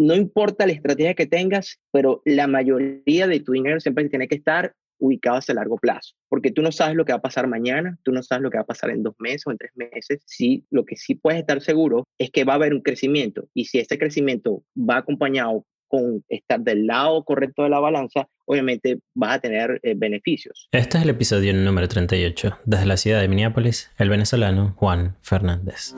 no importa la estrategia que tengas, pero la mayoría de tu dinero siempre tiene que estar ubicado a largo plazo, porque tú no sabes lo que va a pasar mañana, tú no sabes lo que va a pasar en dos meses o en tres meses. Sí, lo que sí puedes estar seguro es que va a haber un crecimiento y si ese crecimiento va acompañado con estar del lado correcto de la balanza, obviamente vas a tener eh, beneficios. Este es el episodio número 38. Desde la ciudad de Minneapolis, el venezolano Juan Fernández.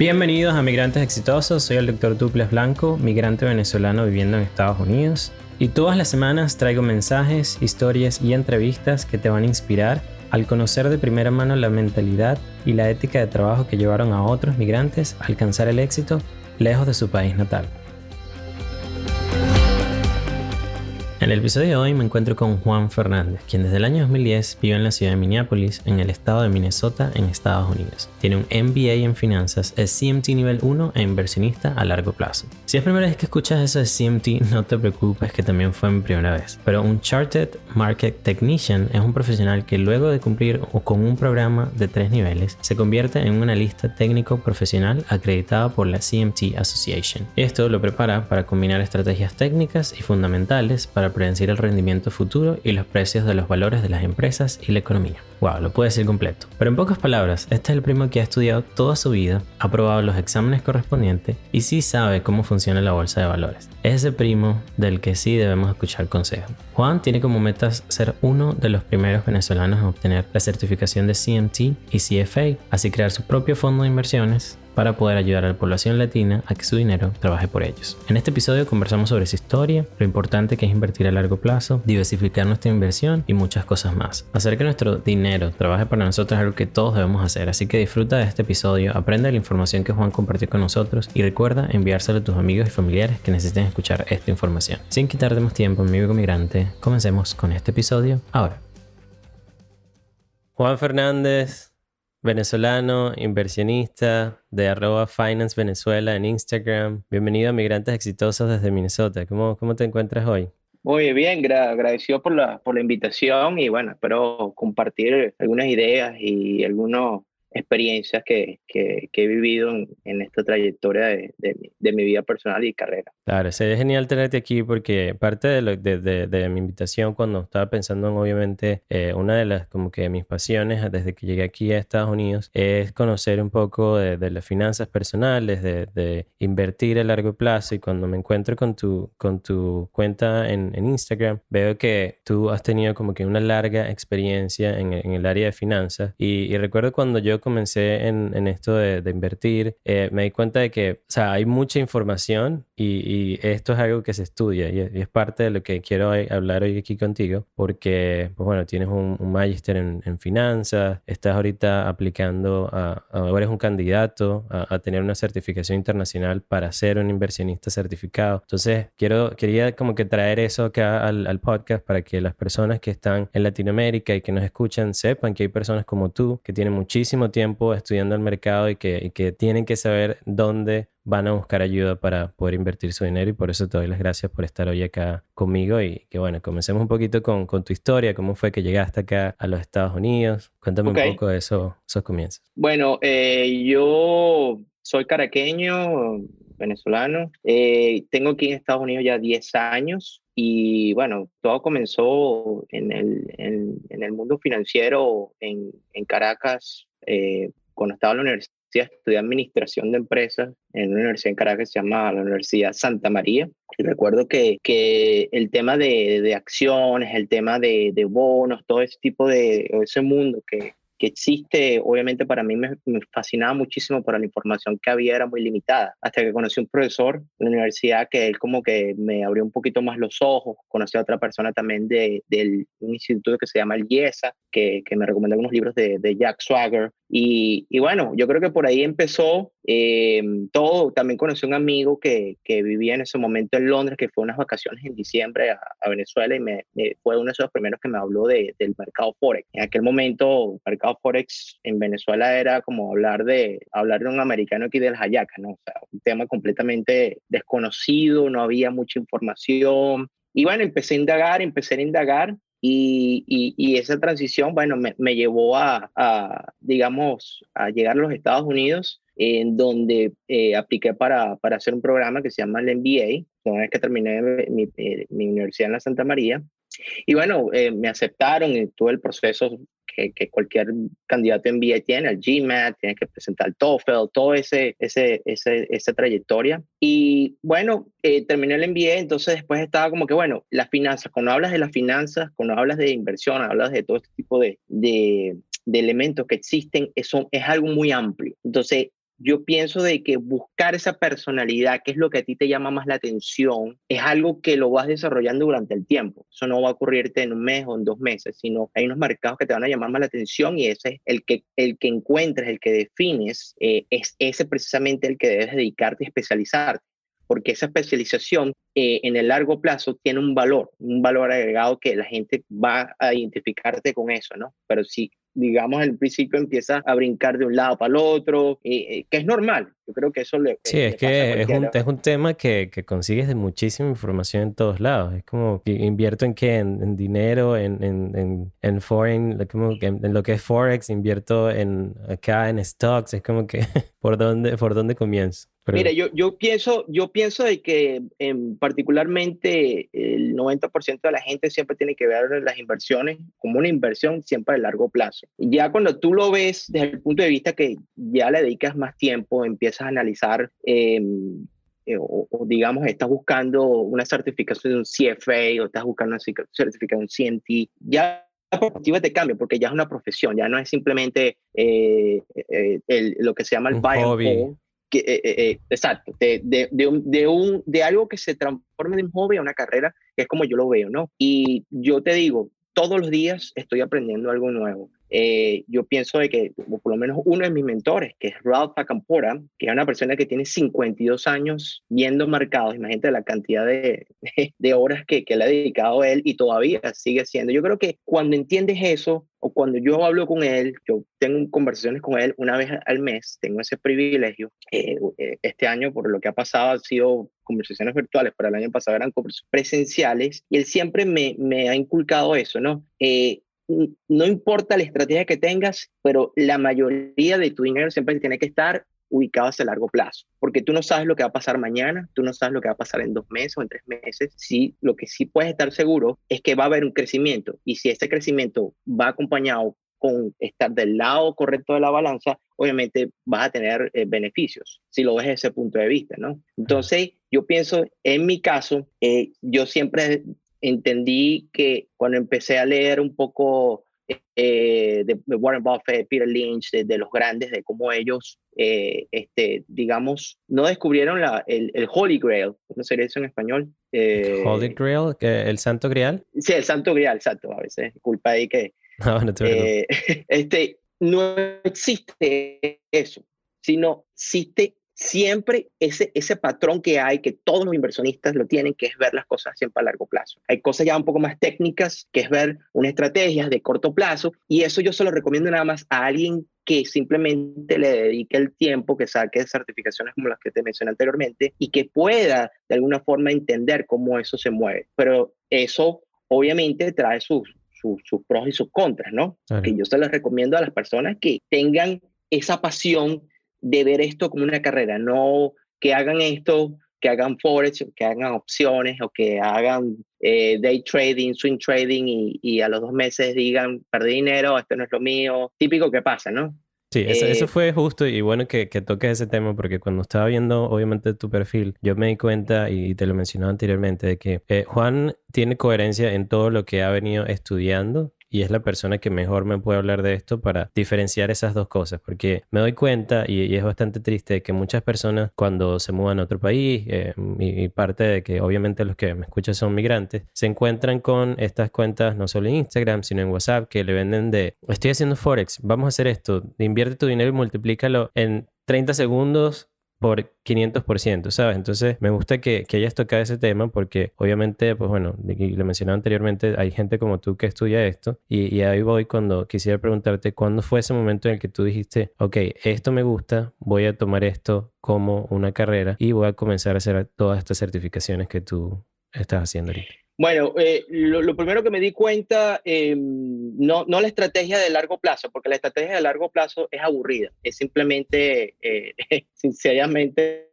Bienvenidos a Migrantes Exitosos, soy el doctor Duples Blanco, migrante venezolano viviendo en Estados Unidos. Y todas las semanas traigo mensajes, historias y entrevistas que te van a inspirar al conocer de primera mano la mentalidad y la ética de trabajo que llevaron a otros migrantes a alcanzar el éxito lejos de su país natal. En el episodio de hoy me encuentro con Juan Fernández, quien desde el año 2010 vive en la ciudad de Minneapolis, en el estado de Minnesota, en Estados Unidos. Tiene un MBA en finanzas, es CMT nivel 1 e inversionista a largo plazo. Si es primera vez que escuchas eso de CMT, no te preocupes que también fue mi primera vez. Pero un Chartered Market Technician es un profesional que luego de cumplir con un programa de tres niveles, se convierte en un analista técnico profesional acreditado por la CMT Association. Esto lo prepara para combinar estrategias técnicas y fundamentales para predecir el rendimiento futuro y los precios de los valores de las empresas y la economía. Wow, lo puede decir completo. Pero en pocas palabras, este es el primo que ha estudiado toda su vida, ha probado los exámenes correspondientes y sí sabe cómo funciona la bolsa de valores. Es ese primo del que sí debemos escuchar consejos. Juan tiene como metas ser uno de los primeros venezolanos en obtener la certificación de CMT y CFA, así crear su propio fondo de inversiones para poder ayudar a la población latina a que su dinero trabaje por ellos. En este episodio conversamos sobre su historia, lo importante que es invertir a largo plazo, diversificar nuestra inversión y muchas cosas más. Hacer que nuestro dinero trabaje para nosotros es algo que todos debemos hacer, así que disfruta de este episodio, aprende la información que Juan compartió con nosotros y recuerda enviárselo a tus amigos y familiares que necesiten escuchar esta información. Sin quitarte más tiempo, amigo migrante, comencemos con este episodio ahora. Juan Fernández, venezolano, inversionista de arroba Finance Venezuela en Instagram. Bienvenido a Migrantes Exitosos desde Minnesota. ¿Cómo, cómo te encuentras hoy? Muy bien, agradecido por la, por la invitación y bueno, espero compartir algunas ideas y algunos experiencias que, que, he vivido en, esta trayectoria de, de, mi vida personal y carrera. Claro, sería genial tenerte aquí porque parte de, de mi invitación cuando estaba pensando en obviamente eh, una de las como que mis pasiones desde que llegué aquí a Estados Unidos es conocer un poco de, las finanzas personales, de, invertir a largo plazo y cuando me encuentro con tu, con tu cuenta en, en Instagram veo que tú has tenido como que una larga experiencia en, en el área de finanzas y, y recuerdo cuando yo comencé en, en esto de, de invertir, eh, me di cuenta de que, o sea, hay mucha información y, esto es algo que se estudia y, es parte de lo que quiero hablar hoy aquí contigo, porque, pues bueno, tienes un, un magister en, finanzas, estás ahorita aplicando a, eres un candidato a, tener una certificación internacional para ser un inversionista certificado. Entonces, quiero, quería como que traer eso acá al, al podcast para que las personas que están en Latinoamérica y que nos escuchan sepan que hay personas como tú que tienen muchísimo tiempo estudiando el mercado y que tienen que saber dónde van a buscar ayuda para poder invertir su dinero y por eso te doy las gracias por estar hoy acá conmigo y que bueno, comencemos un poquito con, con tu historia, cómo fue que llegaste acá a los Estados Unidos. Cuéntame un poco de eso, esos comienzos. Bueno, eh, yo soy caraqueño, venezolano, eh, tengo aquí en Estados Unidos ya 10 años y bueno, todo comenzó en el, en, en el mundo financiero en, en Caracas, eh, cuando estaba en la universidad, estudié administración de empresas en una universidad en Caracas que se llama la Universidad Santa María. Y recuerdo que, que el tema de, de acciones, el tema de, de, bonos, todo ese tipo de, ese mundo que, que existe, obviamente para mí me, fascinaba muchísimo, pero la información que había era muy limitada. Hasta que conocí un profesor en la universidad que él como que me abrió un poquito más los ojos. Conocí a otra persona también de, del un instituto que se llama el IESA, que, que me recomendó algunos libros de, de Jack Swagger. Y, y, bueno, yo creo que por ahí empezó eh, todo. También conocí a un amigo que, que, vivía en ese momento en Londres, que fue unas vacaciones en diciembre a, a Venezuela y me, me, fue uno de esos primeros que me habló de, del mercado Forex. En aquel momento, el mercado Forex en Venezuela era como hablar de, hablar de un americano aquí del Hayaca, ¿no? O sea, un tema completamente desconocido, no había mucha información. Y bueno, empecé a indagar, empecé a indagar Y, y, esa transición, bueno, me, me llevó a, digamos, a llegar a los Estados Unidos, en donde eh, apliqué para, para hacer un programa que se llama el MBA, una vez que terminé mi, eh, mi universidad en la Santa María. Y bueno, eh, me aceptaron en todo el proceso que, que, cualquier candidato MBA tiene, el GMAT, tiene que presentar TOEFL, todo ese, ese, ese esa trayectoria. Y bueno, terminé el MBA, entonces después estaba como que, bueno, las finanzas, cuando hablas de las finanzas, cuando hablas de inversión, hablas de todo este tipo de, de, de elementos que existen, eso es algo muy amplio. Entonces, yo pienso de que buscar esa personalidad, que es lo que a ti te llama más la atención, es algo que lo vas desarrollando durante el tiempo. Eso no va a ocurrirte en un mes o en dos meses, sino hay unos mercados que te van a llamar más la atención y ese es el que, el que encuentres, el que defines, eh, es ese precisamente el que debes dedicarte y especializarte porque esa especialización eh, en el largo plazo tiene un valor, un valor agregado que la gente va a identificarte con eso, ¿no? Pero si digamos, al principio empieza a brincar de un lado para el otro, eh, eh, que es normal. Yo creo que eso le. Sí, es que es un, es un, tema que, que, consigues de muchísima información en todos lados. Es como, invierto en qué? En, dinero, en, en, en, foreign, como en, lo que es Forex, invierto en acá en stocks. Es como que, ¿por dónde, por dónde comienzo? Mira, yo, yo, pienso, yo pienso de que en particularmente el 90% de la gente siempre tiene que ver las inversiones como una inversión siempre a largo plazo. Ya cuando tú lo ves desde el punto de vista que ya le dedicas más tiempo, empiezas a analizar em, eh, o, digamos estás buscando una certificación de un CFA o estás buscando una certificación de un CMT, ya la perspectiva te cambia porque ya es una profesión, ya no es simplemente eh, eh, lo que se llama el buy eh, eh, eh, exacto, de, de, de, un, de, un, de algo que se transforme de un hobby a una carrera, que es como yo lo veo, ¿no? Y yo te digo, todos los días estoy aprendiendo algo nuevo. Eh, yo pienso de que por lo menos uno de mis mentores, que es Ralph Acampora, que es una persona que tiene 52 años viendo mercados, imagínate la cantidad de, de, horas que, que, le ha dedicado él y todavía sigue siendo. Yo creo que cuando entiendes eso, o cuando yo hablo con él, yo tengo conversaciones con él una vez al mes, tengo ese privilegio. Eh, eh, este año, por lo que ha pasado, han sido conversaciones virtuales, pero el año pasado eran presenciales, y él siempre me, me ha inculcado eso, ¿no? Eh, no importa la estrategia que tengas, pero la mayoría de tu dinero siempre tiene que estar ubicado hacia largo plazo, porque tú no sabes lo que va a pasar mañana, tú no sabes lo que va a pasar en dos meses o en tres meses. Sí, lo que sí puedes estar seguro es que va a haber un crecimiento y si ese crecimiento va acompañado con estar del lado correcto de la balanza, obviamente vas a tener eh, beneficios, si lo ves desde ese punto de vista, ¿no? Entonces, yo pienso, en mi caso, eh, yo siempre entendí que cuando empecé a leer un poco eh, de, Warren Buffett, Peter Lynch, de, los grandes, de cómo ellos, eh, este, digamos, no descubrieron la, el, el, Holy Grail, ¿cómo sería eso en español? Eh, Holy Grail, el Santo Grial. Sí, el Santo Grial, exacto, a veces, culpa ahí que... No, no, te este, no existe eso, sino existe siempre ese, ese patrón que hay, que todos los inversionistas lo tienen, que es ver las cosas siempre a largo plazo. Hay cosas ya un poco más técnicas, que es ver una estrategia de corto plazo, y eso yo se lo recomiendo nada más a alguien que simplemente le dedique el tiempo, que saque certificaciones como las que te mencioné anteriormente, y que pueda de alguna forma entender cómo eso se mueve. Pero eso obviamente trae sus, sus, pros y sus contras, ¿no? Que yo se los recomiendo a las personas que tengan esa pasión de ver esto como una carrera, no que hagan esto, que hagan forex, que hagan opciones o que hagan eh, day trading, swing trading y, y, a los dos meses digan, perdí dinero, esto no es lo mío, típico que pasa, ¿no? Sí, eso, eso, eh, fue justo y bueno que, que, toques ese tema porque cuando estaba viendo obviamente tu perfil, yo me di cuenta y te lo mencionaba anteriormente de que eh, Juan tiene coherencia en todo lo que ha venido estudiando y es la persona que mejor me puede hablar de esto para diferenciar esas dos cosas, porque me doy cuenta y, es bastante triste que muchas personas cuando se mudan a otro país, eh, y, parte de que obviamente los que me escuchan son migrantes, se encuentran con estas cuentas no solo en Instagram, sino en WhatsApp, que le venden de, estoy haciendo Forex, vamos a hacer esto, invierte tu dinero y multiplícalo en 30 segundos por 500%, ¿sabes? Entonces me gusta que, que, hayas tocado ese tema porque obviamente, pues bueno, lo mencionaba anteriormente, hay gente como tú que estudia esto y, y, ahí voy cuando quisiera preguntarte cuándo fue ese momento en el que tú dijiste, ok, esto me gusta, voy a tomar esto como una carrera y voy a comenzar a hacer todas estas certificaciones que tú estás haciendo ahorita. Bueno, eh, lo, primero que me di cuenta, eh, no, no la estrategia de largo plazo, porque la estrategia de largo plazo es aburrida, es simplemente, eh, sinceramente,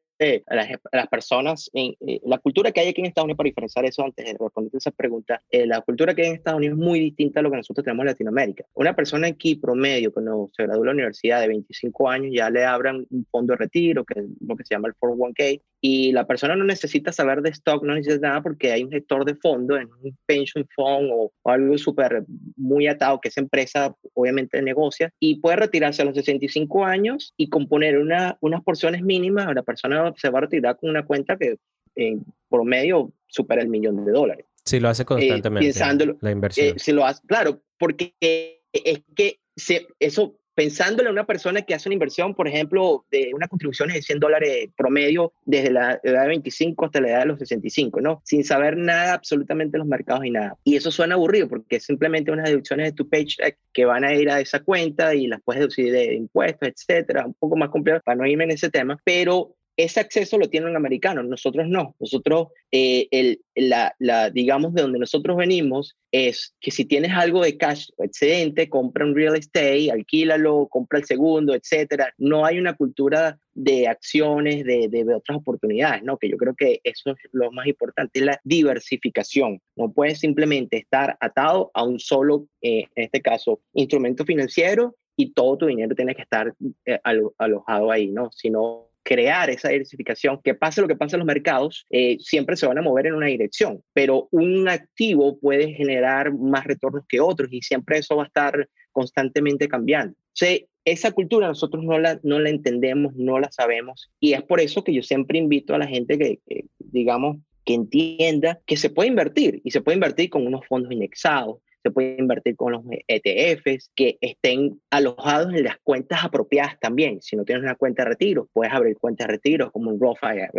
las, las, personas, en, eh, la cultura que hay aquí en Estados Unidos, para diferenciar eso antes de responder esa pregunta, eh, la cultura que hay en Estados Unidos es muy distinta a lo que nosotros tenemos en Latinoamérica. Una persona aquí promedio, cuando se gradúa de la universidad de 25 años, ya le abran un fondo de retiro, que es lo que se llama el 401k, y la persona no necesita saber de stock, no necesita nada porque hay un gestor de fondo en un pension fund o, algo súper muy atado que esa empresa obviamente negocia y puede retirarse a los 65 años y componer una, unas porciones mínimas. La persona se va a retirar con una cuenta que en promedio supera el millón de dólares. Sí, lo hace constantemente. Eh, la inversión. Eh, lo hace, claro, porque es que se, eso pensándole a una persona que hace una inversión, por ejemplo, de una contribución de 100 dólares promedio desde la edad de 25 hasta la edad de los 65, ¿no? Sin saber nada absolutamente de los mercados y nada. Y eso suena aburrido porque es simplemente unas deducciones de tu paycheck que van a ir a esa cuenta y las puedes deducir de impuestos, etcétera. Un poco más complejo para no irme en ese tema, pero ese acceso lo tienen los americanos, nosotros no. Nosotros, eh, el, la, la, digamos, de donde nosotros venimos es que si tienes algo de cash excedente, compra un real estate, alquílalo, compra el segundo, etcétera. No hay una cultura de acciones, de, de, otras oportunidades, ¿no? Que yo creo que eso es lo más importante, la diversificación. No puedes simplemente estar atado a un solo, eh, en este caso, instrumento financiero y todo tu dinero tiene que estar eh, alojado ahí, ¿no? Sino crear esa diversificación, que pase lo que pase en los mercados, eh, siempre se van a mover en una dirección, pero un activo puede generar más retornos que otros y siempre eso va a estar constantemente cambiando. O esa cultura nosotros no la, no la entendemos, no la sabemos y es por eso que yo siempre invito a la gente que, que digamos, que entienda que se puede invertir y se puede invertir con unos fondos indexados, se puede invertir con los ETFs que estén alojados en las cuentas apropiadas también. Si no tienes una cuenta de retiro, puedes abrir cuentas de retiro como un Roth IRA,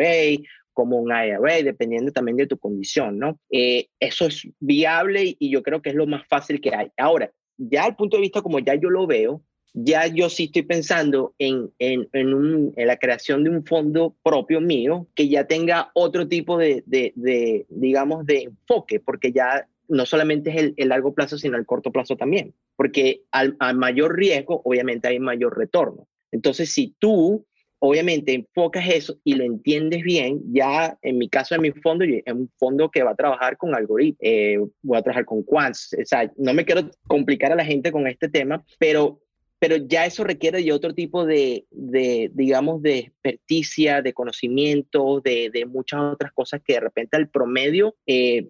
como un IRA, dependiendo también de tu condición, ¿no? Eh, eso es viable y yo creo que es lo más fácil que hay. Ahora, ya al punto de vista como ya yo lo veo, ya yo sí estoy pensando en, en, en, la creación de un fondo propio mío que ya tenga otro tipo de, de digamos, de enfoque, porque ya no solamente es el, largo plazo, sino el corto plazo también, porque al, mayor riesgo, obviamente hay mayor retorno. Entonces, si tú, obviamente, enfocas eso y lo entiendes bien, ya en mi caso, en mi fondo, es un fondo que va a trabajar con algoritmos, eh, voy a trabajar con quants, o sea, no me quiero complicar a la gente con este tema, pero pero ya eso requiere de otro tipo de, de digamos, de experticia, de conocimiento, de, muchas otras cosas que de repente al promedio, eh,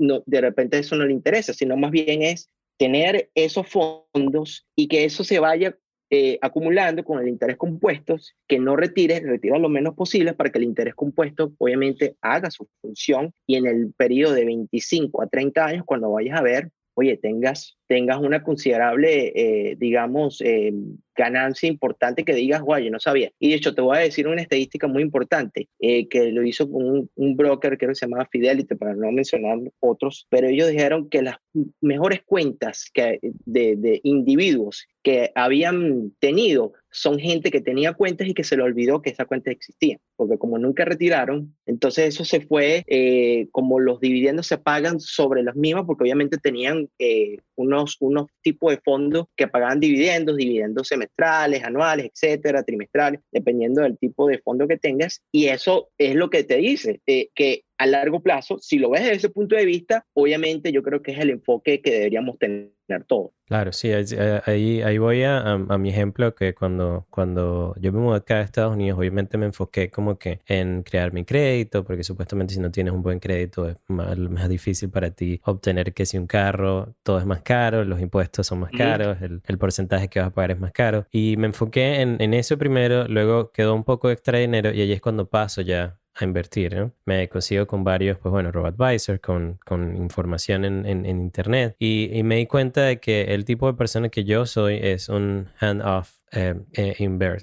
no, de repente eso no le interesa, sino más bien es tener esos fondos y que eso se vaya eh, acumulando con el interés compuesto, que no retires, retira lo menos posible para que el interés compuesto obviamente haga su función y en el periodo de 25 a 30 años, cuando vayas a ver, oye, tengas, tengas una considerable, eh, digamos, eh, ganancia importante que digas, guay, yo no sabía. Y de hecho, te voy a decir una estadística muy importante eh, que lo hizo con un, broker que se llamaba Fidelity, para no mencionar otros, pero ellos dijeron que las mejores cuentas que, de, de individuos que habían tenido son gente que tenía cuentas y que se le olvidó que esa cuenta existía, porque como nunca retiraron, entonces eso se fue, eh, como los dividendos se pagan sobre las mismas, porque obviamente tenían eh, unos, unos tipos de fondos que pagaban dividendos, dividendos semestrales, anuales, etcétera, trimestrales, dependiendo del tipo de fondo que tengas, y eso es lo que te dice, eh, que a largo plazo, si lo ves desde ese punto de vista, obviamente yo creo que es el enfoque que deberíamos tener todos. Claro, sí, ahí, ahí voy a, a, mi ejemplo que cuando, cuando yo me mudé acá a Estados Unidos, obviamente me enfoqué como que en crear mi crédito, porque supuestamente si no tienes un buen crédito es más, más difícil para ti obtener que si un carro, todo es más caro, los impuestos son más caros, el, el, porcentaje que vas a pagar es más caro. Y me enfoqué en, en eso primero, luego quedó un poco extra dinero y ahí es cuando paso ya a invertir. ¿no? Me consigo con varios, pues bueno, robo-advisors, con, con información en, en, internet y, y, me di cuenta de que el tipo de persona que yo soy es un hand-off eh, eh,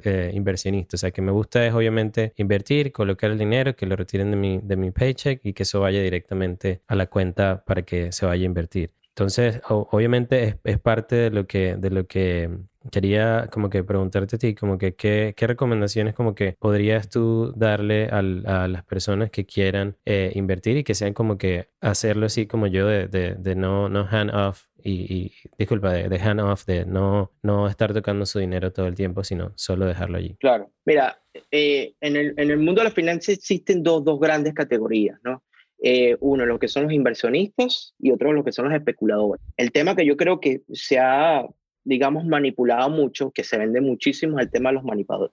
eh, inversionista. O sea, que me gusta es obviamente invertir, colocar el dinero, que lo retiren de mi, de mi paycheck y que eso vaya directamente a la cuenta para que se vaya a invertir. Entonces, obviamente es, es, parte de lo que, de lo que quería como que preguntarte a ti, como que qué, qué recomendaciones como que podrías tú darle a las personas que quieran eh, invertir y que sean como que hacerlo así como yo de, de, no, no hand off y, disculpa, de, hand off, de no, no estar tocando su dinero todo el tiempo, sino solo dejarlo allí. Claro, mira, eh, en, el, en, el, mundo de la finanzas existen dos, dos grandes categorías, ¿no? Eh, uno, lo que son los inversionistas y otro, lo que son los especuladores. El tema que yo creo que se ha, digamos, manipulado mucho, que se vende muchísimo, el tema de los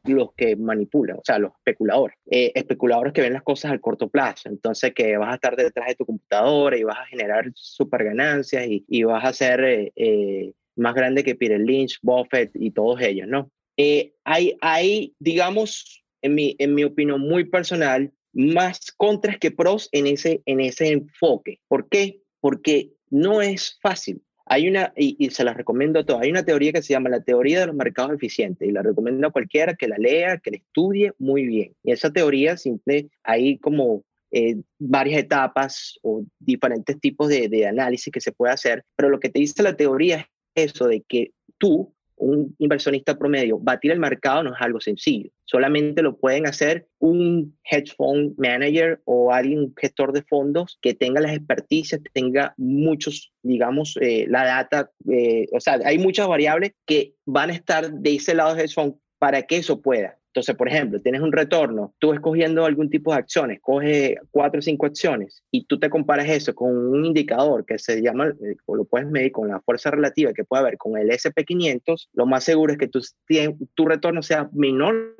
los que manipulan, o sea, los especuladores. Eh, especuladores que ven las cosas al corto plazo. Entonces, que vas a estar detrás de tu computadora y vas a generar super ganancias y, y vas a ser eh, más grande que Peter Lynch, Buffett y todos ellos, ¿no? hay, hay, digamos, en mi, en mi opinión muy personal, más contras que pros en ese, en ese enfoque. ¿Por qué? Porque no es fácil. Hay una, y, se la recomiendo a todos, hay una teoría que se llama la teoría de los mercados eficientes y la recomiendo a cualquiera que la lea, que la estudie muy bien. Y esa teoría simple, hay como eh, varias etapas o diferentes tipos de análisis que se puede hacer, pero lo que te dice la teoría es eso de que tú un inversionista promedio, batir el mercado no es algo sencillo. Solamente lo pueden hacer un hedge fund manager o alguien, un gestor de fondos que tenga las experticias, tenga muchos, digamos, eh, la data, eh, o sea, hay muchas variables que van a estar de ese lado del hedge fund para que eso pueda. Entonces, por ejemplo, tienes un retorno, tú escogiendo algún tipo de acciones, coge cuatro o cinco acciones y tú te comparas eso con un indicador que se llama, eh, o lo puedes medir con la fuerza relativa que puede haber con el SP500, lo más seguro es que tu, tu retorno sea menor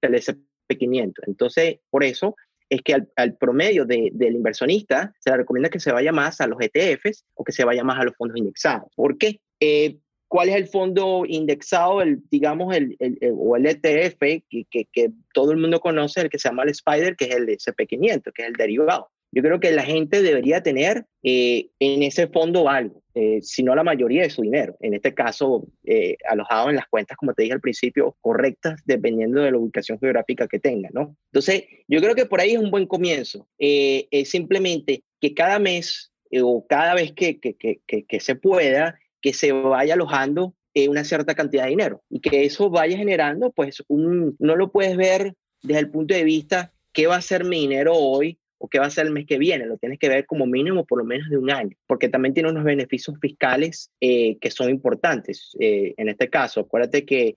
que el SP500. Entonces, por eso es que al, promedio del inversionista se le recomienda que se vaya más a los ETFs o que se vaya más a los fondos indexados. ¿Por qué? Eh, cuál es el fondo indexado, el, digamos, el, el, o el ETF que, que, todo el mundo conoce, el que se llama el Spider, que es el SP500, que es el derivado. Yo creo que la gente debería tener eh, en ese fondo algo, eh, si no la mayoría de su dinero. En este caso, eh, alojado en las cuentas, como te dije al principio, correctas, dependiendo de la ubicación geográfica que tenga, ¿no? Entonces, yo creo que por ahí es un buen comienzo. es simplemente que cada mes o cada vez que, que, que, que se pueda, que se vaya alojando eh, una cierta cantidad de dinero y que eso vaya generando, pues un, no lo puedes ver desde el punto de vista qué va a ser mi dinero hoy o qué va a ser el mes que viene, lo tienes que ver como mínimo por lo menos de un año, porque también tiene unos beneficios fiscales eh, que son importantes. Eh, en este caso, acuérdate que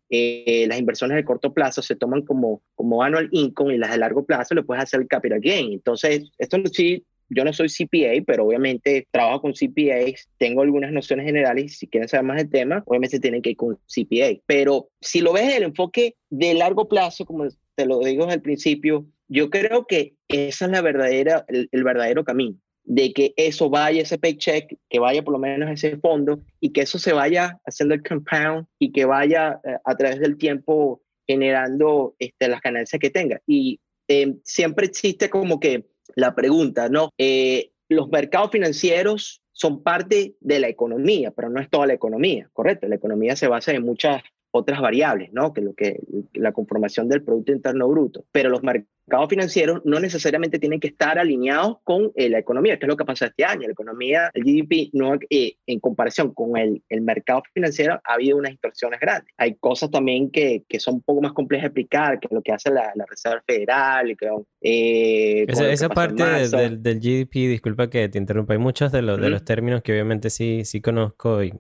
las inversiones de corto plazo se toman como, como annual income y las de largo plazo le puedes hacer el capital gain. Entonces, esto sí yo no soy CPA, pero obviamente trabajo con CPAs, tengo algunas nociones generales si quieren saber más del tema, obviamente tienen que ir con CPA. Pero si lo ves el enfoque de largo plazo, como te lo digo el principio, yo creo que esa es la verdadera, el, verdadero camino de que eso vaya, ese paycheck, que vaya por lo menos ese fondo y que eso se vaya haciendo el compound y que vaya eh, a través del tiempo generando este, las ganancias que tenga. Y eh, siempre existe como que la pregunta, ¿no? Eh, los mercados financieros son parte de la economía, pero no es toda la economía, ¿correcto? La economía se basa en muchas otras variables, ¿no? Que lo que la conformación del producto interno bruto, pero los mercados financieros no necesariamente tienen que estar alineados con eh, la economía, que es lo que pasa este año. La economía, el GDP, no, eh, en comparación con el, el, mercado financiero, ha habido unas distorsiones grandes. Hay cosas también que, que, son un poco más complejas de explicar, que lo que hace la, la Reserva Federal. Que, eh, esa, esa parte del, del, GDP, disculpa que te interrumpa, hay muchos de, los de los términos que obviamente sí, sí conozco y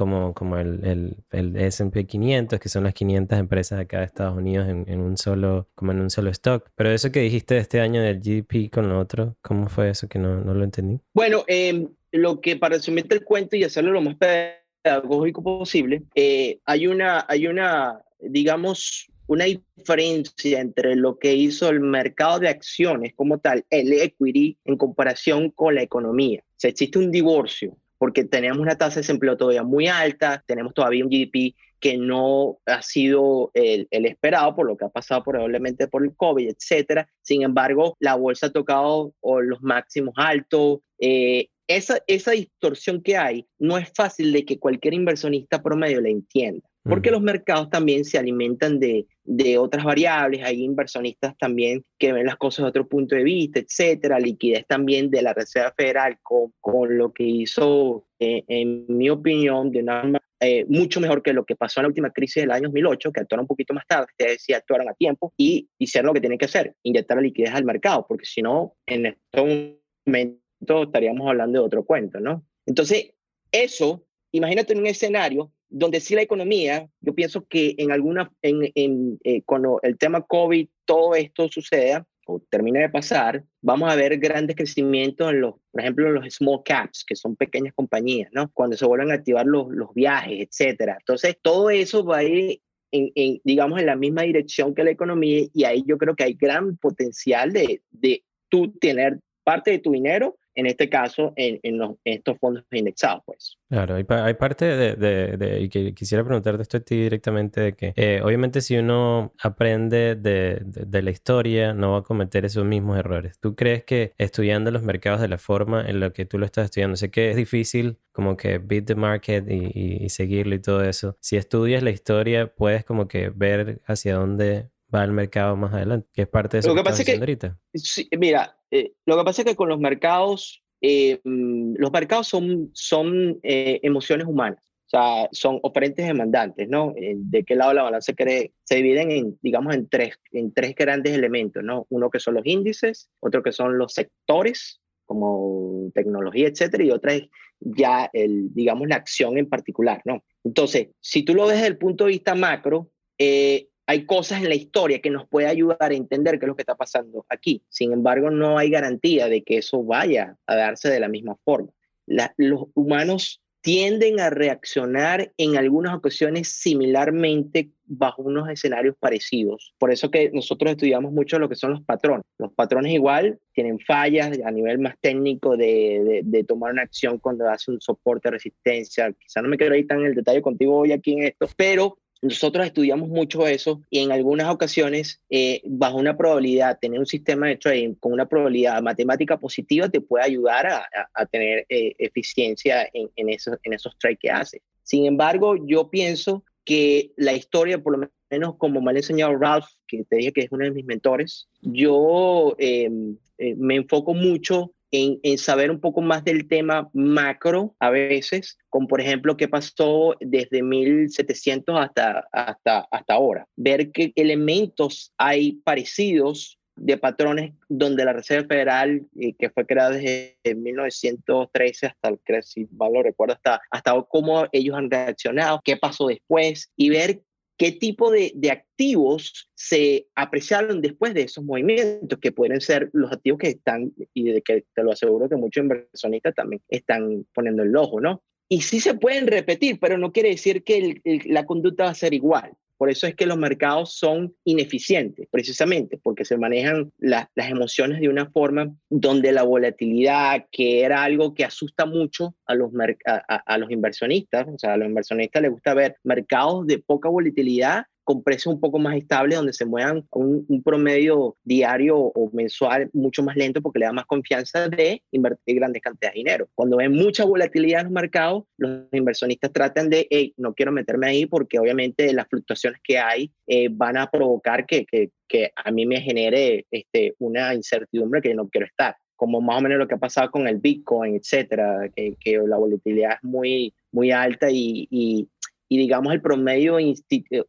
como, como el, el, el S&P 500, que son las 500 empresas acá de Estados Unidos en, en, un solo, como en un solo stock. Pero eso que dijiste de este año del GDP con lo otro, ¿cómo fue eso que no, no lo entendí? Bueno, eh, lo que para resumirte el cuento y hacerlo lo más pedagógico posible, eh, hay una, hay una, digamos, una diferencia entre lo que hizo el mercado de acciones como tal, el equity, en comparación con la economía. O sea, existe un divorcio porque tenemos una tasa de desempleo todavía muy alta, tenemos todavía un GDP que no ha sido el, esperado por lo que ha pasado probablemente por el COVID, etcétera. Sin embargo, la bolsa ha tocado los máximos altos. Eh, esa, esa distorsión que hay no es fácil de que cualquier inversionista promedio la entienda porque los mercados también se alimentan de, de, otras variables, hay inversionistas también que ven las cosas de otro punto de vista, etcétera, liquidez también de la Reserva Federal con, con lo que hizo, eh, en mi opinión, de una eh, mucho mejor que lo que pasó en la última crisis del año 2008, que actuaron un poquito más tarde, ustedes sí actuaron a tiempo y hicieron lo que tienen que hacer, inyectar la liquidez al mercado, porque si no, en este momento estaríamos hablando de otro cuento, ¿no? Entonces, eso, imagínate en un escenario donde sí la economía, yo pienso que en alguna, en, en eh, cuando el tema COVID, todo esto suceda, o termine de pasar, vamos a ver grandes crecimientos en los, por ejemplo, en los small caps, que son pequeñas compañías, ¿no? Cuando se vuelvan a activar los, los viajes, etcétera. Entonces, todo eso va a ir en, en, digamos, en la misma dirección que la economía y ahí yo creo que hay gran potencial de, de tú tener parte de tu dinero en este caso, en, en, estos fondos indexados, pues. Claro, hay, hay parte de, de, y que quisiera preguntarte esto a ti directamente, de que eh, obviamente si uno aprende de, de, la historia, no va a cometer esos mismos errores. ¿Tú crees que estudiando los mercados de la forma en la que tú lo estás estudiando, sé que es difícil como que beat the market y, y seguirlo y todo eso, si estudias la historia, puedes como que ver hacia dónde va el mercado más adelante, que es parte de eso lo que, que pasa es que, ahorita. Sí, mira, eh, lo que pasa es que con los mercados, eh, los mercados son, son eh, emociones humanas. O sea, son oferentes demandantes, ¿no? ¿De qué lado la balanza cree? Se dividen en, digamos, en tres, en tres grandes elementos, ¿no? Uno que son los índices, otro que son los sectores, como tecnología, etcétera, y otra es ya, el, digamos, la acción en particular, ¿no? Entonces, si tú lo ves desde el punto de vista macro, eh, hay cosas en la historia que nos puede ayudar a entender qué es lo que está pasando aquí. Sin embargo, no hay garantía de que eso vaya a darse de la misma forma. los humanos tienden a reaccionar en algunas ocasiones similarmente bajo unos escenarios parecidos. Por eso que nosotros estudiamos mucho lo que son los patrones. Los patrones igual tienen fallas a nivel más técnico de, tomar una acción cuando hace un soporte resistencia. Quizá no me quiero ir tan en el detalle contigo hoy aquí en esto, pero nosotros estudiamos mucho eso y en algunas ocasiones, eh, bajo una probabilidad, tener un sistema de trading con una probabilidad matemática positiva te puede ayudar a, a, tener eh, eficiencia en, en, esos, en esos trades que hace. Sin embargo, yo pienso que la historia, por lo menos como me ha enseñado Ralph, que te dije que es uno de mis mentores, yo em, eh, me enfoco mucho en, saber un poco más del tema macro a veces, como por ejemplo qué pasó desde 1700 hasta, hasta, hasta ahora. Ver qué elementos hay parecidos de patrones donde la Reserva Federal, eh, que fue creada desde 1913 hasta, si mal lo recuerdo, hasta, hasta cómo ellos han reaccionado, qué pasó después y ver qué tipo de, de, activos se apreciaron después de esos movimientos, que pueden ser los activos que están, y de que te lo aseguro que muchos inversionistas también están poniendo el ojo, ¿no? Y sí se pueden repetir, pero no quiere decir que la conducta va a ser igual. Por eso es que los mercados son ineficientes, precisamente, porque se manejan las emociones de una forma donde la volatilidad, que era algo que asusta mucho a los, a los inversionistas, o sea, a los inversionistas les gusta ver mercados de poca volatilidad con precios un poco más estables, donde se muevan un, un, promedio diario o mensual mucho más lento porque le da más confianza de invertir grandes cantidades de dinero. Cuando ven mucha volatilidad en los mercados, los inversionistas tratan de, hey, no quiero meterme ahí porque obviamente las fluctuaciones que hay eh, van a provocar que, que, que, a mí me genere este, una incertidumbre que no quiero estar como más o menos lo que ha pasado con el Bitcoin, etcétera, que, que la volatilidad es muy, muy alta y, y, y digamos el promedio,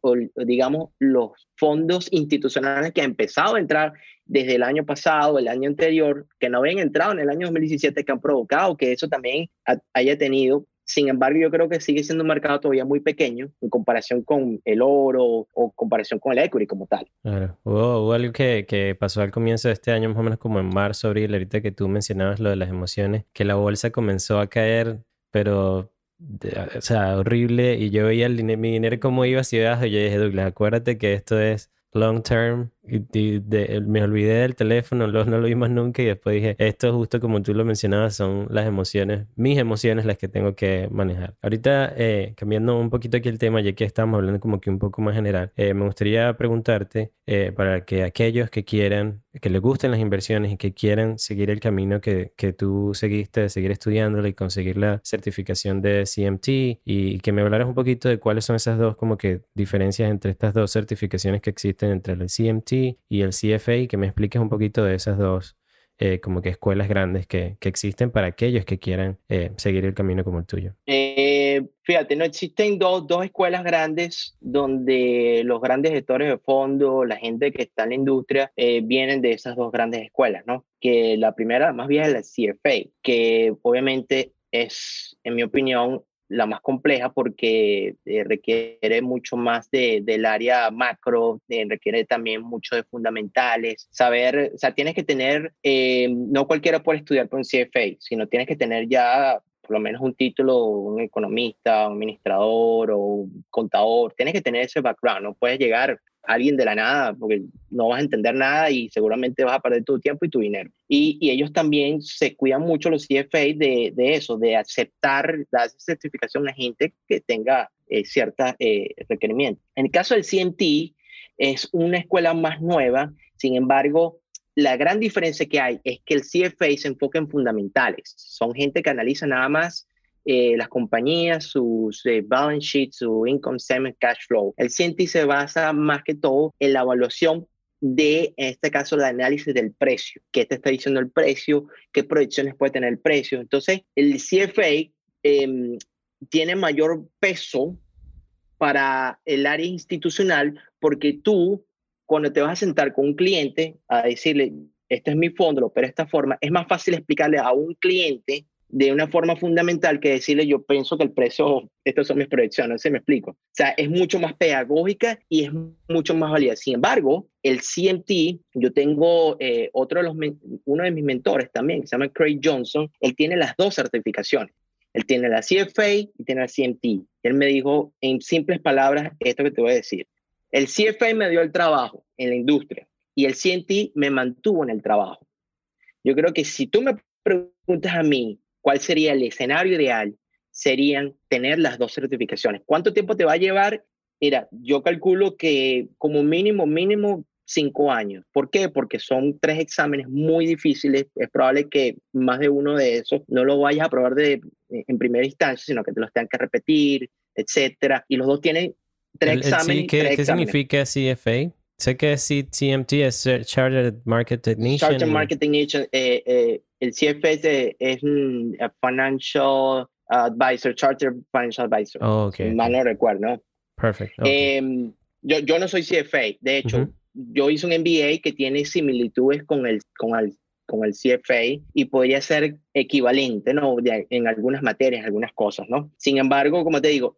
o, digamos los fondos institucionales que han empezado a entrar desde el año pasado, el año anterior, que no habían entrado en el año 2017, que han provocado que eso también haya tenido. Sin embargo, yo creo que sigue siendo un mercado todavía muy pequeño en comparación con el oro o comparación con el equity como tal. Claro. Hubo, algo que, que, pasó al comienzo de este año, más o menos como en marzo, abril, ahorita que tú mencionabas lo de las emociones, que la bolsa comenzó a caer, pero o sea, horrible. Y yo veía el, mi dinero como iba abajo. Y yo dije, Douglas, acuérdate que esto es long term y, me olvidé del teléfono, no, no lo vi más nunca y después dije, esto justo como tú lo mencionabas son las emociones, mis emociones las que tengo que manejar. Ahorita, eh, cambiando un poquito aquí el tema, ya que estamos hablando como que un poco más general, eh, me gustaría preguntarte eh, para que aquellos que quieran, que les gusten las inversiones y que quieran seguir el camino que, que tú seguiste, de seguir estudiándolo y conseguir la certificación de CMT y que me hablaras un poquito de cuáles son esas dos como que diferencias entre estas dos certificaciones que existen entre el CMT y el CFA, que me expliques un poquito de esas dos eh, como que escuelas grandes que, que, existen para aquellos que quieran eh, seguir el camino como el tuyo? Eh, fíjate, no existen dos, dos escuelas grandes donde los grandes gestores de fondo, la gente que está en la industria, vienen de esas dos grandes escuelas, ¿no? Que la primera, más bien es la CFA, que obviamente es, en mi opinión, la más compleja porque eh, requiere mucho más de, del área macro, eh, requiere también mucho de fundamentales, saber, o sea, tienes que tener, eh, no cualquiera puede estudiar con CFA, sino tienes que tener ya por lo menos un título, un economista, un administrador o un contador, tienes que tener ese background, no puedes llegar alguien de la nada, porque no vas a entender nada y seguramente vas a perder tu tiempo y tu dinero. Y, ellos también se cuidan mucho los CFA de, eso, de aceptar, dar certificación a gente que tenga eh, ciertos eh, requerimientos. En el caso del CMT, es una escuela más nueva, sin embargo, la gran diferencia que hay es que el CFA se enfoca en fundamentales. Son gente que analiza nada más eh, las compañías, sus eh, balance sheets, su income statement, cash flow. El CNT se basa más que todo en la evaluación de, en este caso, el análisis del precio. ¿Qué te está diciendo el precio? ¿Qué proyecciones puede tener el precio? Entonces, el CFA em, tiene mayor peso para el área institucional porque tú, cuando te vas a sentar con un cliente a decirle, este es mi fondo, pero de esta forma, es más fácil explicarle a un cliente de una forma fundamental que decirle yo pienso que el precio, estas son mis proyecciones, ¿se me explico? O sea, es mucho más pedagógica y es mucho más válida. Sin embargo, el CMT, yo tengo eh, otro de los, uno de mis mentores también, que se llama Craig Johnson, él tiene las dos certificaciones. Él tiene la CFA y tiene la CMT. Él me dijo en simples palabras esto que te voy a decir. El CFA me dio el trabajo en la industria y el CMT me mantuvo en el trabajo. Yo creo que si tú me preguntas a mí ¿Cuál sería el escenario ideal? Serían tener las dos certificaciones. ¿Cuánto tiempo te va a llevar? Mira, yo calculo que como mínimo, mínimo cinco años. ¿Por qué? Porque son tres exámenes muy difíciles. Es probable que más de uno de esos no lo vayas a probar de, en primera instancia, sino que te los tengan que repetir, etcétera. Y los dos tienen tres exámenes. ¿qué, ¿Qué significa CFA? Sé que CMT es Chartered Market Technician. Chartered Market Technician. Eh, eh, el CFS es un Financial Advisor, Chartered Financial Advisor. Oh, okay. Mal no recuerdo. Perfecto. Em, yo, yo no soy CFA. De hecho, yo hice un MBA que tiene similitudes con el, con el, con el CFA y podría ser equivalente, ¿no? en algunas materias, algunas cosas, ¿no? Sin embargo, como te digo,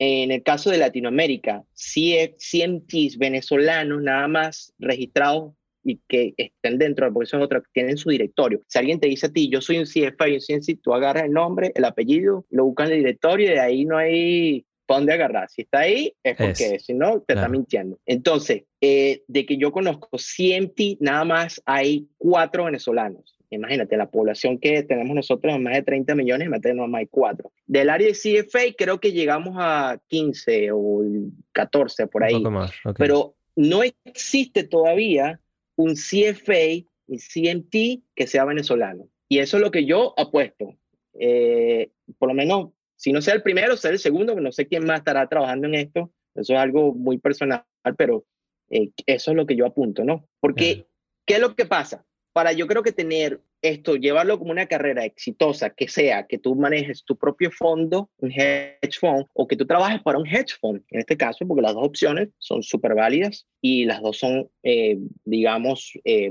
en el caso de Latinoamérica, CMTs venezolanos nada más registrados y que estén dentro, porque eso es otra, tienen su directorio. Si alguien te dice a ti, yo soy un CFA y un CNC, tú agarras el nombre, el apellido, lo buscas en el directorio y de ahí no hay para dónde agarrar. Si está ahí, es porque si no, te está mintiendo. Entonces, eh, de que yo conozco CMT, nada más hay cuatro venezolanos. Imagínate, la población que tenemos nosotros es más de 30 millones, y más hay cuatro. Del área de CFA creo que llegamos a 15 o 14 por ahí. Un poco más, Pero no existe todavía un CFA y CMT que sea venezolano. Y eso es lo que yo apuesto. Eh, por lo menos, si no sea el primero, sea el segundo, no sé quién más estará trabajando en esto. Eso es algo muy personal, pero eh, eso es lo que yo apunto, ¿no? Porque, ¿qué es lo que pasa? Para yo creo que tener esto, llevarlo como una carrera exitosa, que sea que tú manejes tu propio fondo, un hedge fund, o que tú trabajes para un hedge fund, en este caso, porque las dos opciones son súper válidas y las dos son, eh, digamos, eh,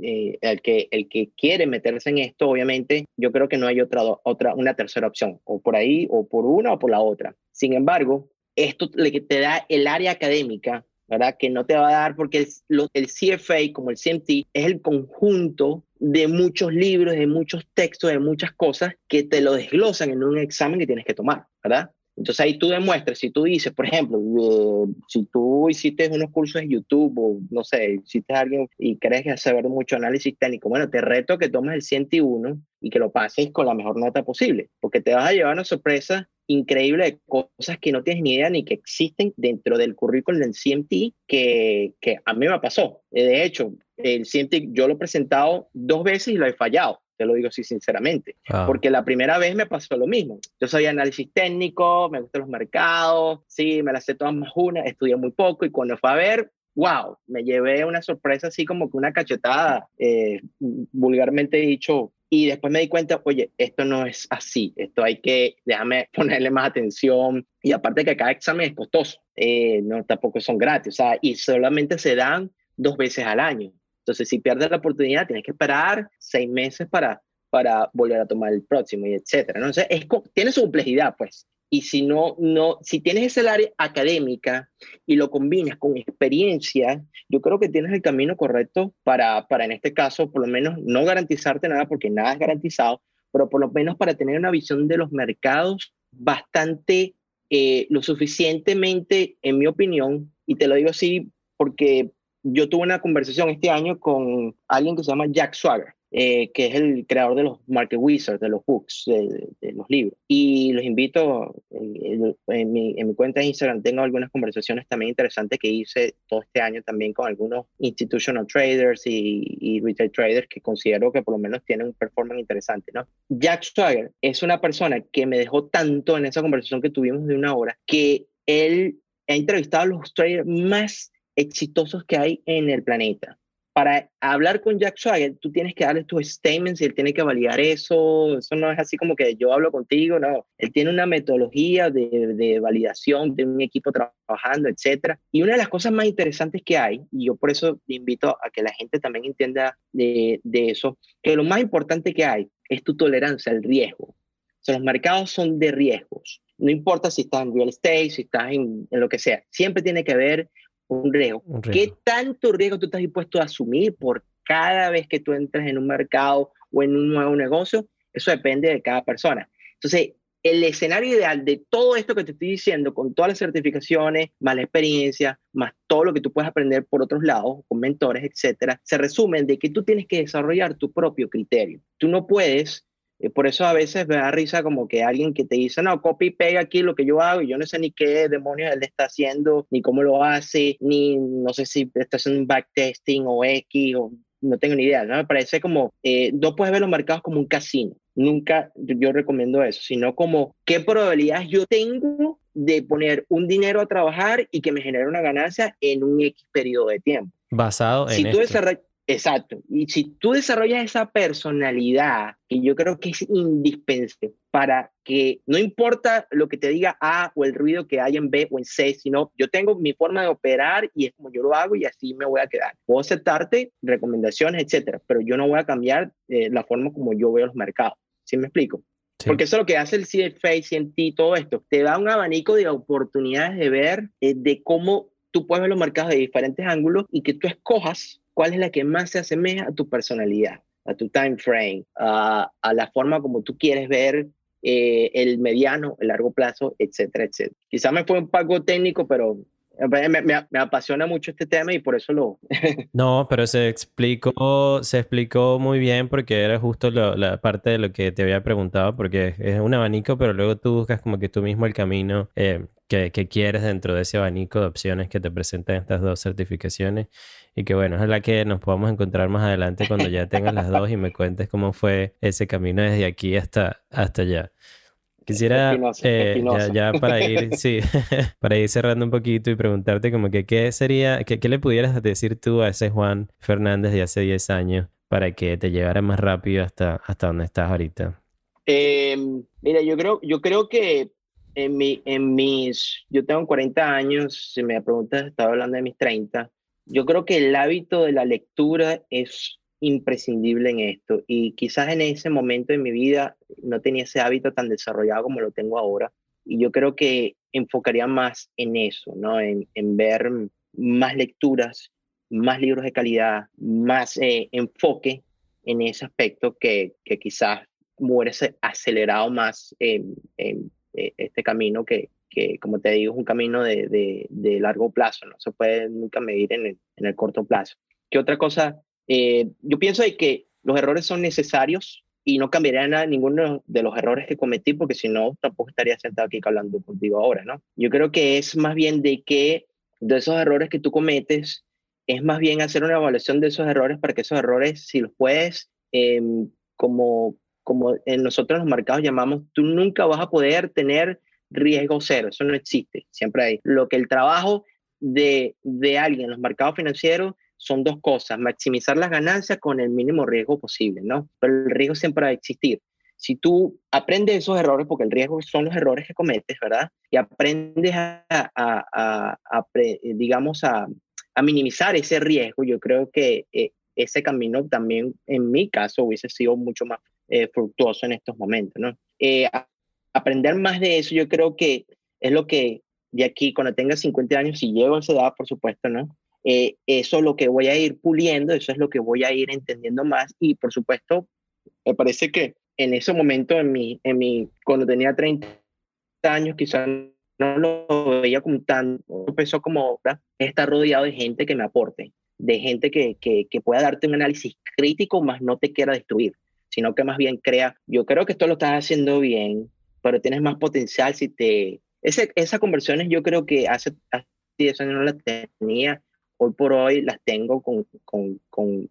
eh, el, que, el que quiere meterse en esto, obviamente, yo creo que no hay otra, otra, una tercera opción, o por ahí, o por una, o por la otra. Sin embargo, esto le te da el área académica ¿verdad? Que no te va a dar porque el, el CFA como el CMT es el conjunto de muchos libros, de muchos textos, de muchas cosas que te lo desglosan en un examen que tienes que tomar, ¿verdad? Entonces ahí tú demuestras, si tú dices, por ejemplo, eh, si tú hiciste unos cursos en YouTube o no sé, hiciste alguien y crees que saber mucho análisis técnico, bueno, te reto que tomes el 101 y que lo pases con la mejor nota posible, porque te vas a llevar una sorpresa increíble de cosas que no tienes ni idea ni que existen dentro del currículum del CMT que, que a mí me pasó. Eh, de hecho, el CMT yo lo he presentado dos veces y lo he fallado te lo digo así sinceramente, porque la primera vez me pasó lo mismo. Yo sabía análisis técnico, me gustan los mercados, sí, me las sé todas más una, estudié muy poco y cuando fue a ver, wow, me llevé una sorpresa así como que una cachetada, eh, vulgarmente dicho, y después me di cuenta, oye, esto no es así, esto hay que, déjame ponerle más atención, y aparte que cada examen es costoso, eh, no tampoco son gratis, o sea, y solamente se dan dos veces al año. Entonces, si pierdes la oportunidad, tienes que esperar seis meses para, para volver a tomar el próximo y etcétera. ¿no? Entonces, es, tiene su complejidad, pues y si no, no, si tienes ese área académica y lo combinas con experiencia, yo creo que tienes el camino correcto para, para en este caso, por lo menos, no garantizarte nada, porque nada es garantizado, pero por lo menos para tener una visión de los mercados bastante, eh, lo suficientemente, en mi opinión, y te lo digo así porque yo tuve una conversación este año con alguien que se llama Jack Swagger. Eh, que es el creador de los Market Wizards, de los books, de, los libros. Y los invito, en, mi, en, mi, cuenta de Instagram tengo algunas conversaciones también interesantes que hice todo este año también con algunos institutional traders y, y retail traders que considero que por lo menos tienen un performance interesante, ¿no? Jack Swagger es una persona que me dejó tanto en esa conversación que tuvimos de una hora que él ha entrevistado a los traders más exitosos que hay en el planeta para hablar con Jack Swagger, tú tienes que darle tus statements y él tiene que validar eso. Eso no es así como que yo hablo contigo, no. Él tiene una metodología de, de validación de un equipo trabajando, etc. Y una de las cosas más interesantes que hay, y yo por eso invito a que la gente también entienda de, de eso, que lo más importante que hay es tu tolerancia al riesgo. O sea, los mercados son de riesgos. No importa si estás en real estate, si estás en, en lo que sea. Siempre tiene que haber un riesgo. ¿Qué tanto riesgo tú estás dispuesto a asumir por cada vez que tú entres en un mercado o en un nuevo negocio? Eso depende de cada persona. Entonces, el escenario ideal de todo esto que te estoy diciendo, con todas las certificaciones, más la experiencia, más todo lo que tú puedes aprender por otros lados, con mentores, etcétera, se resumen de que tú tienes que desarrollar tu propio criterio. Tú no puedes por eso a veces me da risa como que alguien que te dice, no, copy y pega aquí lo que yo hago y yo no sé ni qué demonios él está haciendo, ni cómo lo hace, ni no sé si está haciendo un backtesting o X o no tengo ni idea, ¿no? Me parece como, eh, no puedes ver los mercados como un casino. Nunca yo, recomiendo eso, sino como qué probabilidades yo tengo de poner un dinero a trabajar y que me genere una ganancia en un X periodo de tiempo. Basado en si tú Exacto. Y si tú desarrollas esa personalidad, que yo creo que es indispensable para que no importa lo que te diga A o el ruido que hay en B o en C, sino yo tengo mi forma de operar y es como yo lo hago y así me voy a quedar. Puedo aceptarte recomendaciones, etcétera, pero yo no voy a cambiar eh, la forma como yo veo los mercados. ¿Sí me explico? Porque eso es lo que hace el CFA, CMT, todo esto. Te da un abanico de oportunidades de ver eh, de cómo tú puedes ver los mercados de diferentes ángulos y que tú escojas cuál es la que más se asemeja a tu personalidad, a tu time frame, a, la forma como tú quieres ver eh, el mediano, el largo plazo, etcétera, etcétera. Quizá me fue un poco técnico, pero me, apasiona mucho este tema y por eso lo... no, pero se explicó, se explicó muy bien porque era justo la parte de lo que te había preguntado, porque es un abanico, pero luego tú buscas como que tú mismo el camino eh, que, que, quieres dentro de ese abanico de opciones que te presentan estas dos certificaciones y que bueno, es la que nos podamos encontrar más adelante cuando ya tengas las dos y me cuentes cómo fue ese camino desde aquí hasta, hasta allá. Quisiera, eh, ya, para ir, sí, para ir cerrando un poquito y preguntarte como que qué sería, qué, qué le pudieras decir tú a ese Juan Fernández de hace 10 años para que te llevara más rápido hasta, hasta donde estás ahorita. Em, mira, yo creo, yo creo que en, mi, en mis, yo tengo 40 años, si me preguntas, estaba hablando de mis 30, yo creo que el hábito de la lectura es imprescindible en esto. Y quizás en ese momento de mi vida no tenía ese hábito tan desarrollado como lo tengo ahora. Y yo creo que enfocaría más en eso, ¿no? En, en ver más lecturas, más libros de calidad, más eh, enfoque en ese aspecto que, que quizás muere acelerado más en, en, eh, este camino que, que, como te digo, es un camino de, de, de largo plazo, no se puede nunca medir en el, en el corto plazo. ¿Qué otra cosa eh, yo pienso que los errores son necesarios y no cambiaría nada ninguno de los errores que cometí, porque si no, tampoco estaría sentado aquí hablando contigo ahora, ¿no? Yo creo que es más bien de que de esos errores que tú cometes, es más bien hacer una evaluación de esos errores para que esos errores, si los puedes, em, como, como en nosotros los mercados llamamos, tú nunca vas a poder tener riesgo cero, eso no existe, siempre hay. Lo que el trabajo de, de alguien en los mercados financieros son dos cosas, maximizar las ganancias con el mínimo riesgo posible, ¿no? Pero el riesgo siempre va a existir. Si tú aprendes esos errores, porque el riesgo son los errores que cometes, ¿verdad? Y aprendes a, a, a, digamos, a, minimizar ese riesgo, yo creo que eh, ese camino también, en mi caso, hubiese sido mucho más eh, fructuoso en estos momentos, ¿no? Eh, aprender más de eso, yo creo que es lo que de aquí, cuando tenga 50 años, si llego a esa edad, por supuesto, ¿no? Eh, eso es lo que voy a ir puliendo, eso es lo que voy a ir entendiendo más. Y por supuesto, me parece que en ese momento, en mi, en mi, cuando tenía 30 años, quizás no lo veía como tan, empezó como estar rodeado de gente que me aporte, de gente que, que, que pueda darte un análisis crítico, más no te quiera destruir, sino que más bien crea, yo creo que esto lo estás haciendo bien, pero tienes más potencial. Si te... Ese, esas conversiones yo creo que hace, hace 10 años no las tenía hoy por hoy las tengo con, con, con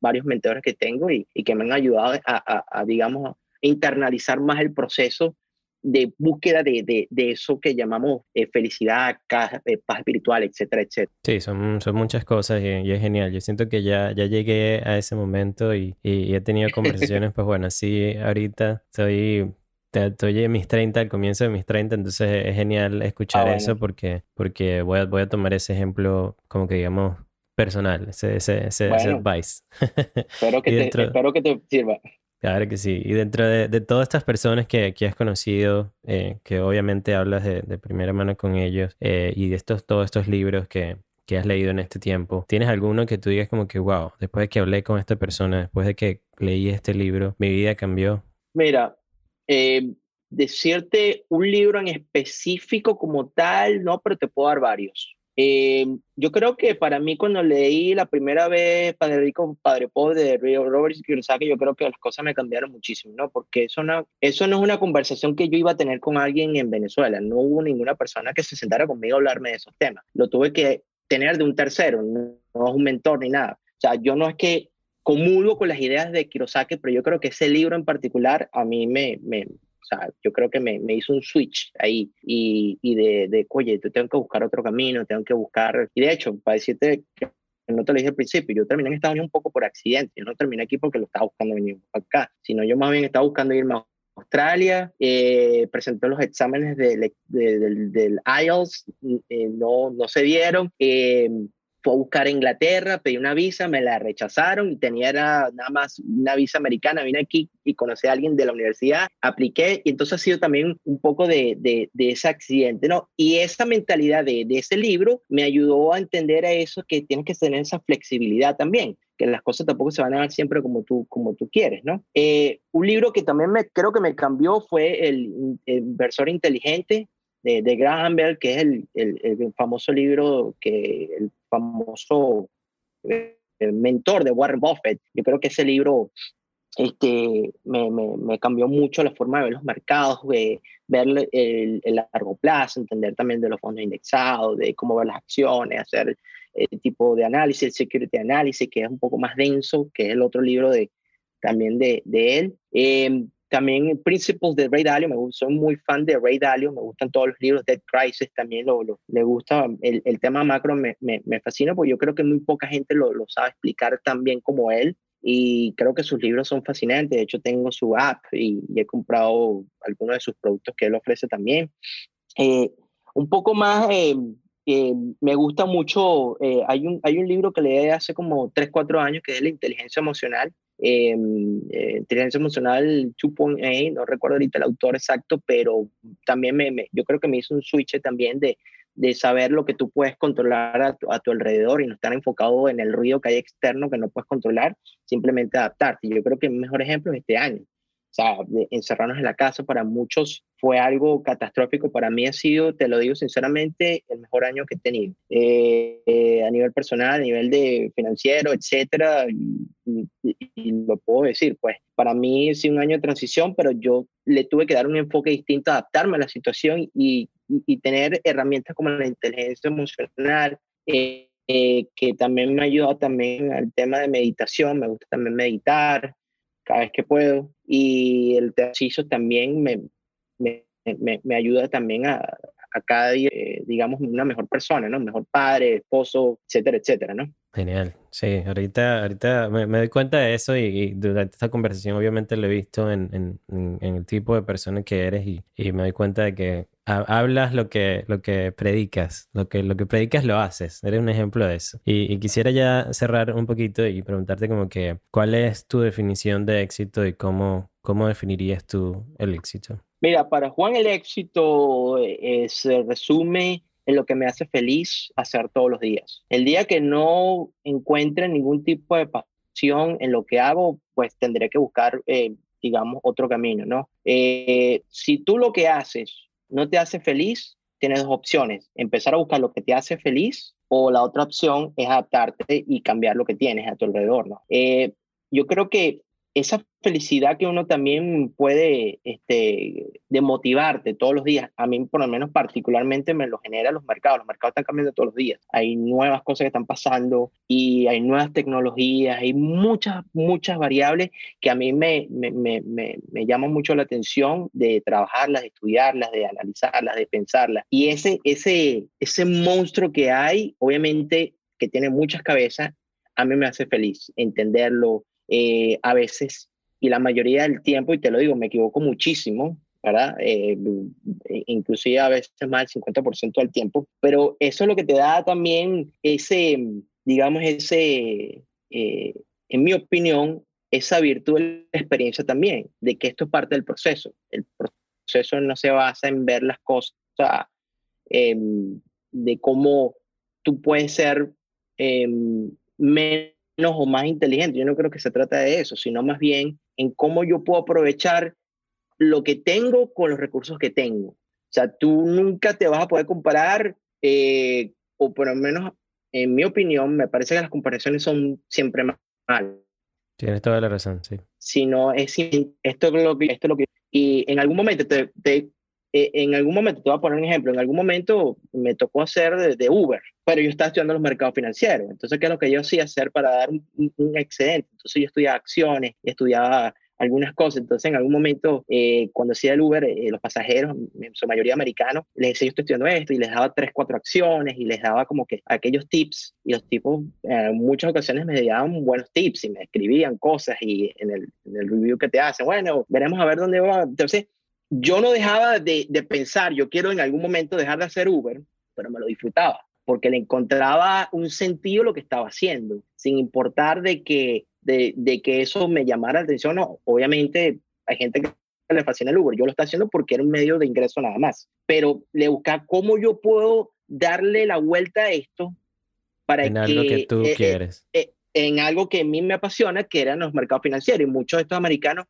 varios mentores que tengo y, y, que me han ayudado a, a, digamos, internalizar más el proceso de búsqueda de, de, de eso que llamamos eh, felicidad, eh, paz espiritual, etcétera, etcétera. Sí, son, son muchas cosas y, y, es genial. Yo siento que ya, ya llegué a ese momento y, y he tenido conversaciones, pues bueno, sí, ahorita soy estoy en mis 30, al comienzo de mis 30, entonces es genial escuchar ah, eso porque, porque voy, a, voy a tomar ese ejemplo como que digamos personal, ese, ese, ese, advice. espero, que te, espero que te sirva. Claro que sí. Y dentro de, de todas estas personas que, que has conocido, eh, que obviamente hablas de, de, primera mano con ellos, eh, y de estos, todos estos libros que, que has leído en este tiempo, ¿tienes alguno que tú digas como que, wow, después de que hablé con esta persona, después de que leí este libro, mi vida cambió? Mira, eh, decirte un libro en específico como tal, no, pero te puedo dar varios. Eh, yo creo que para mí cuando leí la primera vez Padre Rico, Padre Pobre de Robert Kiyosaki, yo creo que las cosas me cambiaron muchísimo, ¿no? Porque eso no, eso no es una conversación que yo iba a tener con alguien en Venezuela. No hubo ninguna persona que se sentara conmigo a hablarme de esos temas. Lo tuve que tener de un tercero, no, no es un mentor ni nada. O sea, yo no es que comulgo con las ideas de Kiyosaki, pero yo creo que ese libro en particular a mí me, me o sea, yo creo que me, me hizo un switch ahí y, y de, de, oye, tengo que buscar otro camino, tengo que buscar, y de hecho, para decirte que no te lo dije al principio, yo terminé en Estados Unidos un poco por accidente, yo no terminé aquí porque lo estaba buscando venir acá, sino yo más bien estaba buscando irme a Australia, eh, presenté los exámenes de, del, del IELTS, eh, no, no se dieron, eh, fue a buscar a Inglaterra, pedí una visa, me la rechazaron y tenía nada más una visa americana. Vine aquí y conocí a alguien de la universidad, apliqué y entonces ha sido también un poco de, de, ese accidente, ¿no? Y esa mentalidad de, de, ese libro me ayudó a entender a eso que tienes que tener esa flexibilidad también que las cosas tampoco se van a dar siempre como tú, como tú quieres, ¿no? Eh, un libro que también me, creo que me cambió fue El, Inversor Inteligente de, de, Graham Bell, que es el, el, el famoso libro que el famoso eh, mentor de Warren Buffett. Yo creo que ese libro este, me, me, cambió mucho la forma de ver los mercados, de ver el, el, largo plazo, entender también de los fondos indexados, de cómo ver las acciones, hacer el tipo de análisis, el security analysis, que es un poco más denso, que es el otro libro de, también de, de él. Eh, también Principles de Ray Dalio, me gusta, soy muy fan de Ray Dalio, me gustan todos los libros, Dead Crisis también, lo, lo, le gusta, el, el tema macro me, me, me, fascina porque yo creo que muy poca gente lo, lo, sabe explicar tan bien como él y creo que sus libros son fascinantes, de hecho tengo su app y, he comprado algunos de sus productos que él ofrece también. Eh, un poco más, eh, eh, me gusta mucho, hay, un, hay un libro que leí hace como 3, 4 años que es La inteligencia emocional, eh, inteligencia emocional 2.8, no recuerdo ahorita el autor exacto, pero también me, me, yo creo que me hizo un switch también de, de saber lo que tú puedes controlar a tu, a tu, alrededor y no estar enfocado en el ruido que hay externo que no puedes controlar, simplemente adaptarte. Yo creo que el mejor ejemplo es este año. O sea, encerrarnos en la casa para muchos fue algo catastrófico. Para mí ha sido, te lo digo sinceramente, el mejor año que he tenido. Eh, eh, a nivel personal, a nivel de financiero, etcétera, y, lo puedo decir, pues para mí sido un año de transición, pero yo le tuve que dar un enfoque distinto, adaptarme a la situación y, y tener herramientas como la inteligencia emocional, eh, eh, que también me ayuda también al tema de meditación, me gusta también meditar, cada vez que puedo. Y el ejercicio también me, me, me, ayuda también a, a cada día, eh, digamos, una mejor persona, ¿no? Mejor padre, esposo, etcétera, etcétera, ¿no? Genial, sí, ahorita, ahorita me, doy cuenta de eso y, durante esta conversación obviamente lo he visto en, en, el tipo de persona que eres y, y, me doy cuenta de que hablas lo que, lo que predicas, lo que, lo que predicas lo haces, eres un ejemplo de eso. Y, quisiera ya cerrar un poquito y preguntarte como que, ¿cuál es tu definición de éxito y cómo, cómo definirías tú el éxito? Mira, para Juan el éxito eh, se resume en lo que me hace feliz hacer todos los días. El día que no encuentre ningún tipo de pasión en lo que hago, pues tendré que buscar, eh, digamos, otro camino, ¿no? Eh, si tú lo que haces no te hace feliz, tienes dos opciones. Empezar a buscar lo que te hace feliz o la otra opción es adaptarte y cambiar lo que tienes a tu alrededor, ¿no? Eh, yo creo que esa felicidad que uno también puede este, demotivarte todos los días, a mí por lo menos particularmente me lo genera los mercados. Los mercados están cambiando todos los días. Hay nuevas cosas que están pasando y hay nuevas tecnologías, hay muchas, muchas variables que a mí me, me, me, me, llaman mucho la atención de trabajarlas, de estudiarlas, de analizarlas, de pensarlas. Y ese, ese, ese monstruo que hay, obviamente que tiene muchas cabezas, a mí me hace feliz entenderlo, eh, a veces, y la mayoría del tiempo, y te lo digo, me equivoco muchísimo, ¿verdad? Eh, inclusive a veces más del 50% del tiempo, pero eso es lo que te da también ese, digamos, ese, eh, en mi opinión, esa virtud de la experiencia también, de que esto es parte del proceso. El proceso no se basa en ver las cosas em, de cómo tú puedes ser menos o más inteligente. Yo no creo que se trata de eso, sino más bien en cómo yo puedo aprovechar lo que tengo con los recursos que tengo. O sea, tú nunca te vas a poder comparar, eh, o por lo menos en mi opinión, me parece que las comparaciones son siempre mal. Tienes toda la razón, sí. Sino es esto es lo que, esto es lo que, y en algún momento te, te eh, en algún momento, te voy a poner un ejemplo, en algún momento me tocó hacer de, Uber, pero yo estaba estudiando los mercados financieros. Entonces, ¿qué es lo que yo hacía hacer para dar un, excedente? Entonces, yo estudiaba acciones, estudiaba algunas cosas. Entonces, en algún momento, eh, cuando hacía el Uber, eh, los pasajeros, en su mayoría americanos, les decía, yo estoy estudiando esto, y les daba tres, cuatro acciones, y les daba como que aquellos tips, y los tipos en muchas ocasiones me daban buenos tips, y me escribían cosas, y en el, en el review que te hacen, bueno, veremos a ver dónde va. Entonces, yo no dejaba de, pensar, yo quiero en algún momento dejar de hacer Uber, pero me lo disfrutaba, porque le encontraba un sentido a lo que estaba haciendo, sin importar de que, de, que eso me llamara la atención. No, obviamente hay gente que le fascina el Uber, yo lo estoy haciendo porque era un medio de ingreso nada más, pero le buscaba cómo yo puedo darle la vuelta a esto para en algo que tú eh, eh, quieres. Eh, en algo que a mí me apasiona, que eran los mercados financieros, y muchos de estos americanos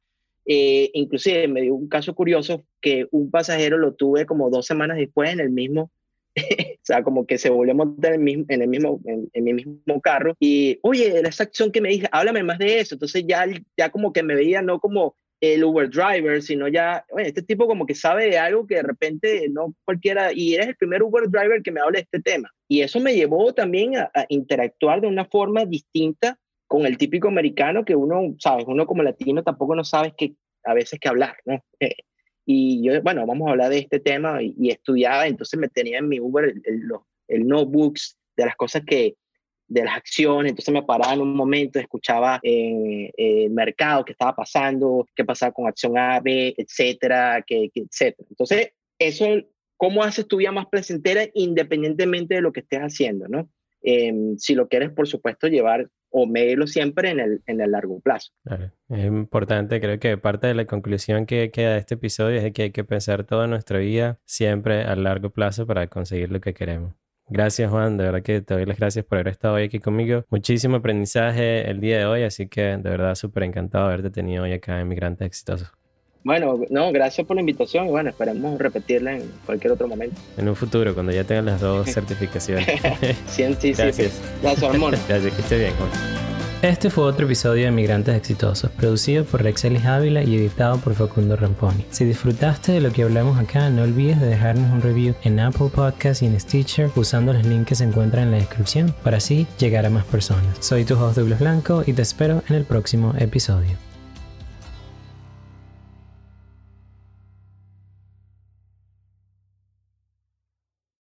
eh, inclusive me dio un caso curioso que un pasajero lo tuve como dos semanas después en el mismo, o sea, como que se volvió a montar en el mismo, en el mismo, en, mi mismo carro y, oye, esa acción que me dije, háblame más de eso. Entonces ya, ya como que me veía no como el Uber driver, sino ya, este tipo como que sabe de algo que de repente no cualquiera, y eres el primer Uber driver que me habla de este tema. Y eso me llevó también a interactuar de una forma distinta con el típico americano que uno, sabes, uno como latino tampoco no sabes qué a veces que hablar, ¿no? Eh, y yo, bueno, vamos a hablar de este tema y, estudiaba, entonces me tenía en mi Uber el, el, notebooks de las cosas que, de las acciones, entonces me paraba en un momento, escuchaba eh, el mercado, qué estaba pasando, qué pasaba con acción A, B, etcétera, que, etcétera. Entonces, eso, ¿cómo haces tu vida más placentera independientemente de lo que estés haciendo, no? Em, si lo quieres, por supuesto, llevar o medirlo siempre en el, en el largo plazo. Es importante, creo que parte de la conclusión que queda de este episodio es que hay que pensar toda nuestra vida siempre a largo plazo para conseguir lo que queremos. Gracias Juan, de verdad que te doy las gracias por haber estado hoy aquí conmigo. Muchísimo aprendizaje el día de hoy, así que de verdad súper encantado de haberte tenido hoy acá en Migrantes Exitosos. Bueno, no, gracias por la invitación y bueno, esperemos repetirla en cualquier otro momento. En un futuro, cuando ya tengan las dos certificaciones. sí, sí, gracias. Gracias, Hormona. Gracias, que esté bien, Juan. Este fue otro episodio de Migrantes Exitosos, producido por Rexelis Ávila y editado por Facundo Ramponi. Si disfrutaste de lo que hablamos acá, no olvides de dejarnos un review en Apple Podcasts y en Stitcher usando los links que se encuentran en la descripción para así llegar a más personas. Soy tu host Douglas Blanco y te espero en el próximo episodio.